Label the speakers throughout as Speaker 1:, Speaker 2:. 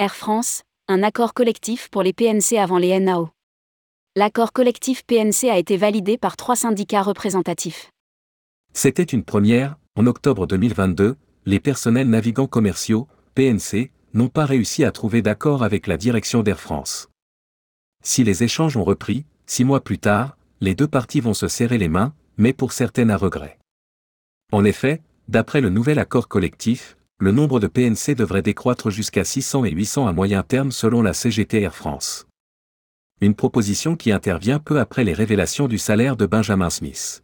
Speaker 1: Air France, un accord collectif pour les PNC avant les NAO. L'accord collectif PNC a été validé par trois syndicats représentatifs.
Speaker 2: C'était une première, en octobre 2022, les personnels navigants commerciaux, PNC, n'ont pas réussi à trouver d'accord avec la direction d'Air France. Si les échanges ont repris, six mois plus tard, les deux parties vont se serrer les mains, mais pour certaines à regret. En effet, d'après le nouvel accord collectif, le nombre de PNC devrait décroître jusqu'à 600 et 800 à moyen terme selon la CGT Air France. Une proposition qui intervient peu après les révélations du salaire de Benjamin Smith.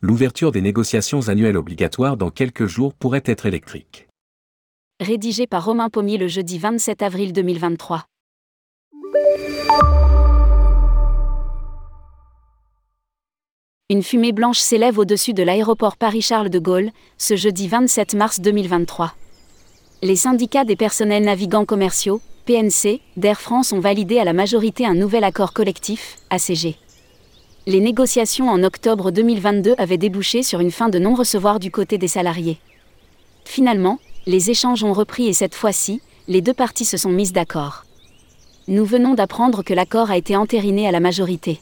Speaker 2: L'ouverture des négociations annuelles obligatoires dans quelques jours pourrait être électrique.
Speaker 1: Rédigé par Romain Pommier le jeudi 27 avril 2023. Une fumée blanche s'élève au-dessus de l'aéroport Paris-Charles de Gaulle, ce jeudi 27 mars 2023. Les syndicats des personnels navigants commerciaux, PNC, d'Air France ont validé à la majorité un nouvel accord collectif, ACG. Les négociations en octobre 2022 avaient débouché sur une fin de non-recevoir du côté des salariés. Finalement, les échanges ont repris et cette fois-ci, les deux parties se sont mises d'accord. Nous venons d'apprendre que l'accord a été entériné à la majorité.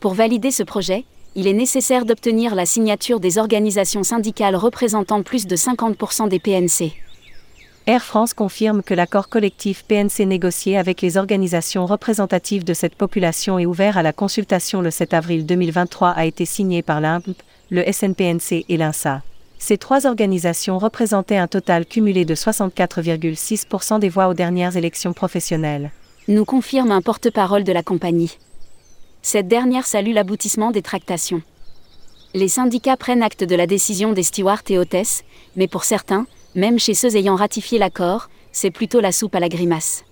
Speaker 1: Pour valider ce projet, il est nécessaire d'obtenir la signature des organisations syndicales représentant plus de 50% des PNC.
Speaker 3: Air France confirme que l'accord collectif PNC négocié avec les organisations représentatives de cette population et ouvert à la consultation le 7 avril 2023 a été signé par l'IMP, le SNPNC et l'INSA. Ces trois organisations représentaient un total cumulé de 64,6% des voix aux dernières élections professionnelles.
Speaker 1: Nous confirme un porte-parole de la compagnie. Cette dernière salue l'aboutissement des tractations. Les syndicats prennent acte de la décision des stewards et hôtesses, mais pour certains, même chez ceux ayant ratifié l'accord, c'est plutôt la soupe à la grimace.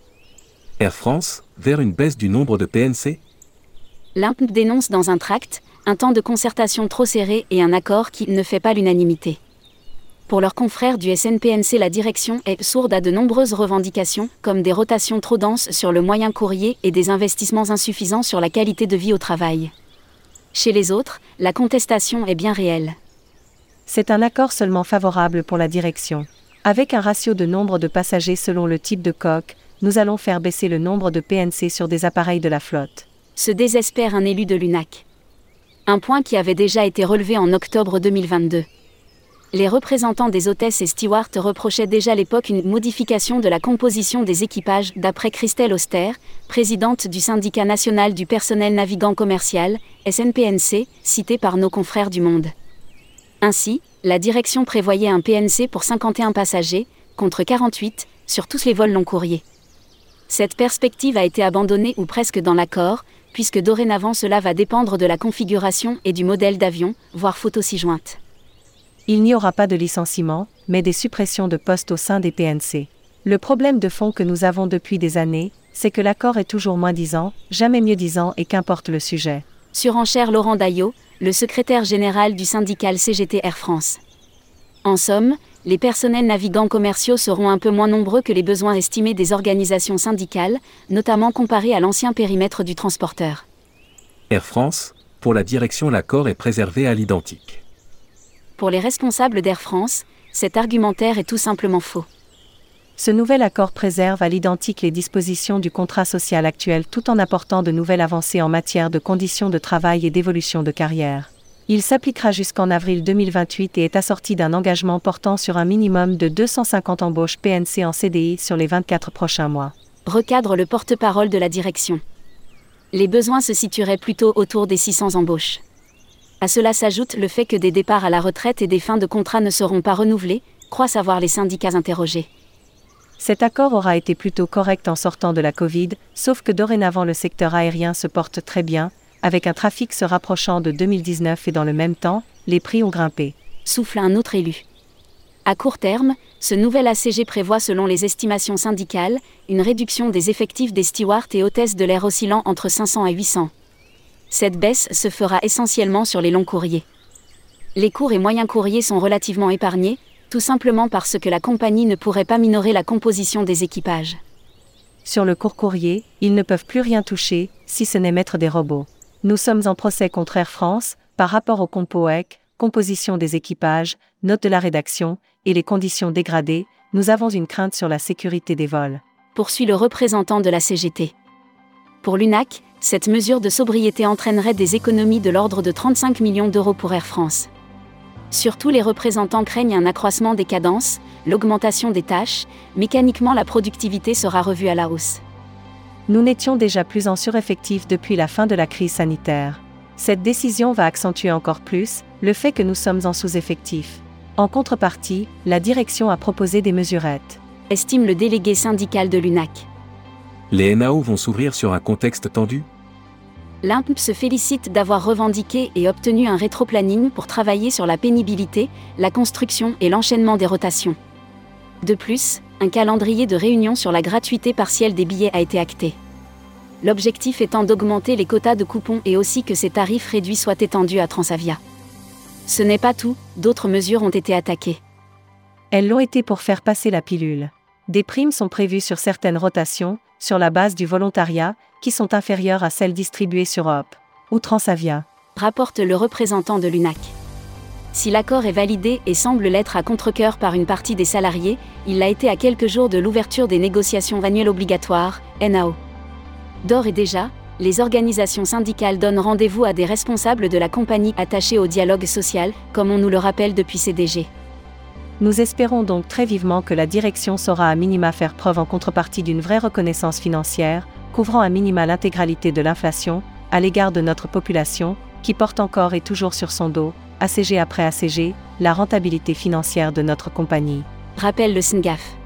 Speaker 2: Air France, vers une baisse du nombre de PNC
Speaker 1: L'IMP dénonce dans un tract un temps de concertation trop serré et un accord qui ne fait pas l'unanimité. Pour leurs confrères du SNPNC, la direction est sourde à de nombreuses revendications, comme des rotations trop denses sur le moyen courrier et des investissements insuffisants sur la qualité de vie au travail. Chez les autres, la contestation est bien réelle.
Speaker 3: C'est un accord seulement favorable pour la direction. Avec un ratio de nombre de passagers selon le type de coque, nous allons faire baisser le nombre de PNC sur des appareils de la flotte.
Speaker 1: Se désespère un élu de l'UNAC. Un point qui avait déjà été relevé en octobre 2022 les représentants des hôtesses et stewards reprochaient déjà à l'époque une modification de la composition des équipages, d'après Christelle Auster, présidente du syndicat national du personnel navigant commercial, SNPNC, cité par nos confrères du Monde. Ainsi, la direction prévoyait un PNC pour 51 passagers, contre 48, sur tous les vols long courriers. Cette perspective a été abandonnée ou presque dans l'accord, puisque dorénavant cela va dépendre de la configuration et du modèle d'avion, voire photo ci jointe.
Speaker 3: Il n'y aura pas de licenciement, mais des suppressions de postes au sein des PNC. Le problème de fond que nous avons depuis des années, c'est que l'accord est toujours moins disant, jamais mieux disant et qu'importe le sujet.
Speaker 1: Surenchère Laurent Daillot, le secrétaire général du syndical CGT Air France. En somme, les personnels navigants commerciaux seront un peu moins nombreux que les besoins estimés des organisations syndicales, notamment comparés à l'ancien périmètre du transporteur.
Speaker 2: Air France, pour la direction l'accord est préservé à l'identique.
Speaker 1: Pour les responsables d'Air France, cet argumentaire est tout simplement faux.
Speaker 3: Ce nouvel accord préserve à l'identique les dispositions du contrat social actuel tout en apportant de nouvelles avancées en matière de conditions de travail et d'évolution de carrière. Il s'appliquera jusqu'en avril 2028 et est assorti d'un engagement portant sur un minimum de 250 embauches PNC en CDI sur les 24 prochains mois.
Speaker 1: Recadre le porte-parole de la direction. Les besoins se situeraient plutôt autour des 600 embauches. À cela s'ajoute le fait que des départs à la retraite et des fins de contrat ne seront pas renouvelés, croient savoir les syndicats interrogés.
Speaker 3: Cet accord aura été plutôt correct en sortant de la Covid, sauf que dorénavant le secteur aérien se porte très bien, avec un trafic se rapprochant de 2019 et dans le même temps, les prix ont grimpé.
Speaker 1: Souffle un autre élu. À court terme, ce nouvel ACG prévoit selon les estimations syndicales, une réduction des effectifs des stewards et hôtesses de l'air oscillant entre 500 et 800. Cette baisse se fera essentiellement sur les longs courriers. Les courts et moyens courriers sont relativement épargnés, tout simplement parce que la compagnie ne pourrait pas minorer la composition des équipages.
Speaker 3: Sur le court courrier, ils ne peuvent plus rien toucher, si ce n'est mettre des robots. Nous sommes en procès contre Air France, par rapport au compoec, composition des équipages, notes de la rédaction, et les conditions dégradées, nous avons une crainte sur la sécurité des vols.
Speaker 1: poursuit le représentant de la CGT. Pour l'UNAC, cette mesure de sobriété entraînerait des économies de l'ordre de 35 millions d'euros pour Air France. Surtout les représentants craignent un accroissement des cadences, l'augmentation des tâches, mécaniquement la productivité sera revue à la hausse.
Speaker 3: Nous n'étions déjà plus en sureffectif depuis la fin de la crise sanitaire. Cette décision va accentuer encore plus le fait que nous sommes en sous-effectif. En contrepartie, la direction a proposé des mesurettes.
Speaker 1: Estime le délégué syndical de l'UNAC.
Speaker 2: Les NAO vont s'ouvrir sur un contexte tendu
Speaker 1: L'IMP se félicite d'avoir revendiqué et obtenu un rétroplanning pour travailler sur la pénibilité, la construction et l'enchaînement des rotations. De plus, un calendrier de réunion sur la gratuité partielle des billets a été acté. L'objectif étant d'augmenter les quotas de coupons et aussi que ces tarifs réduits soient étendus à Transavia. Ce n'est pas tout, d'autres mesures ont été attaquées.
Speaker 3: Elles l'ont été pour faire passer la pilule. Des primes sont prévues sur certaines rotations, sur la base du volontariat, qui sont inférieures à celles distribuées sur Hop ou Transavia.
Speaker 1: Rapporte le représentant de l'UNAC. Si l'accord est validé et semble l'être à contre-coeur par une partie des salariés, il l'a été à quelques jours de l'ouverture des négociations annuelles obligatoires, NAO. D'ores et déjà, les organisations syndicales donnent rendez-vous à des responsables de la compagnie attachés au dialogue social, comme on nous le rappelle depuis CDG.
Speaker 3: Nous espérons donc très vivement que la direction saura à minima faire preuve en contrepartie d'une vraie reconnaissance financière, couvrant à minima l'intégralité de l'inflation, à l'égard de notre population, qui porte encore et toujours sur son dos, ACG après ACG, la rentabilité financière de notre compagnie.
Speaker 1: Rappelle le SNGAF.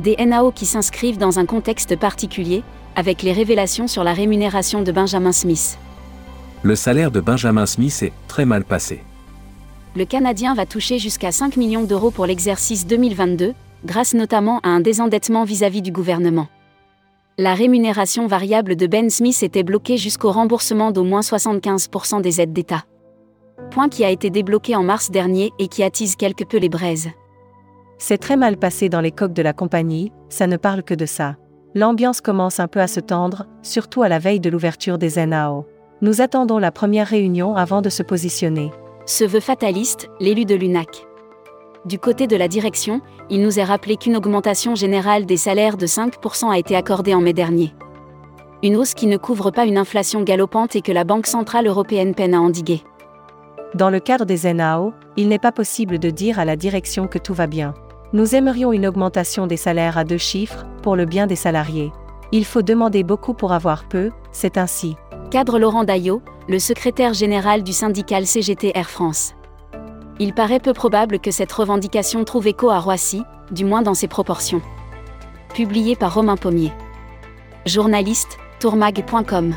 Speaker 1: Des NAO qui s'inscrivent dans un contexte particulier, avec les révélations sur la rémunération de Benjamin Smith.
Speaker 2: Le salaire de Benjamin Smith est très mal passé
Speaker 1: le Canadien va toucher jusqu'à 5 millions d'euros pour l'exercice 2022, grâce notamment à un désendettement vis-à-vis du gouvernement. La rémunération variable de Ben Smith était bloquée jusqu'au remboursement d'au moins 75% des aides d'État. Point qui a été débloqué en mars dernier et qui attise quelque peu les braises.
Speaker 3: C'est très mal passé dans les coques de la compagnie, ça ne parle que de ça. L'ambiance commence un peu à se tendre, surtout à la veille de l'ouverture des NAO. Nous attendons la première réunion avant de se positionner
Speaker 1: se veut fataliste, l'élu de l'UNAC. Du côté de la direction, il nous est rappelé qu'une augmentation générale des salaires de 5% a été accordée en mai dernier. Une hausse qui ne couvre pas une inflation galopante et que la Banque Centrale Européenne peine à endiguer.
Speaker 3: Dans le cadre des NAO, il n'est pas possible de dire à la direction que tout va bien. Nous aimerions une augmentation des salaires à deux chiffres, pour le bien des salariés. Il faut demander beaucoup pour avoir peu, c'est ainsi.
Speaker 1: Cadre Laurent Daillot, le secrétaire général du syndical CGT Air France. Il paraît peu probable que cette revendication trouve écho à Roissy, du moins dans ses proportions. Publié par Romain Pommier. Journaliste, tourmag.com.